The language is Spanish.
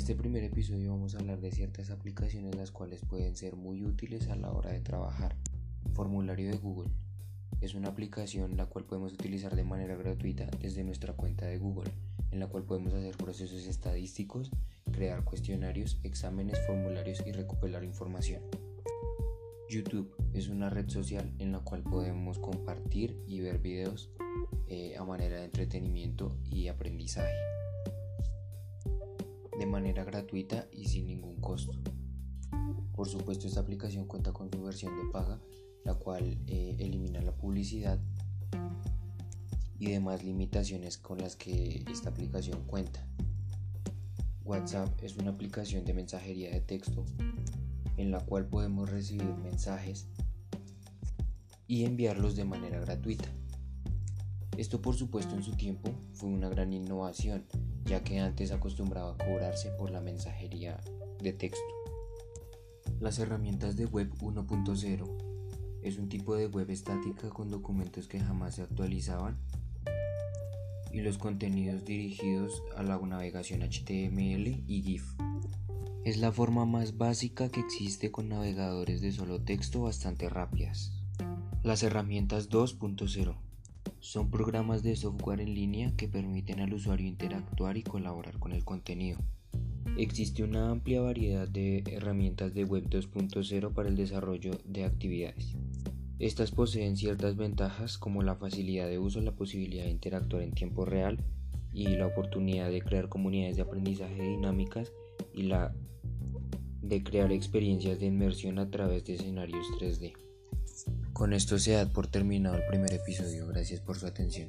este primer episodio vamos a hablar de ciertas aplicaciones las cuales pueden ser muy útiles a la hora de trabajar. Formulario de Google. Es una aplicación la cual podemos utilizar de manera gratuita desde nuestra cuenta de Google, en la cual podemos hacer procesos estadísticos, crear cuestionarios, exámenes, formularios y recuperar información. YouTube es una red social en la cual podemos compartir y ver videos eh, a manera de entretenimiento y aprendizaje de manera gratuita y sin ningún costo. Por supuesto esta aplicación cuenta con su versión de paga, la cual eh, elimina la publicidad y demás limitaciones con las que esta aplicación cuenta. WhatsApp es una aplicación de mensajería de texto en la cual podemos recibir mensajes y enviarlos de manera gratuita. Esto por supuesto en su tiempo fue una gran innovación ya que antes acostumbraba a cobrarse por la mensajería de texto. Las herramientas de web 1.0 es un tipo de web estática con documentos que jamás se actualizaban y los contenidos dirigidos a la navegación HTML y GIF. Es la forma más básica que existe con navegadores de solo texto bastante rápidas. Las herramientas 2.0 son programas de software en línea que permiten al usuario interactuar y colaborar con el contenido. Existe una amplia variedad de herramientas de Web 2.0 para el desarrollo de actividades. Estas poseen ciertas ventajas como la facilidad de uso, la posibilidad de interactuar en tiempo real y la oportunidad de crear comunidades de aprendizaje dinámicas y la de crear experiencias de inmersión a través de escenarios 3D. Con esto se da por terminado el primer episodio. Gracias por su atención.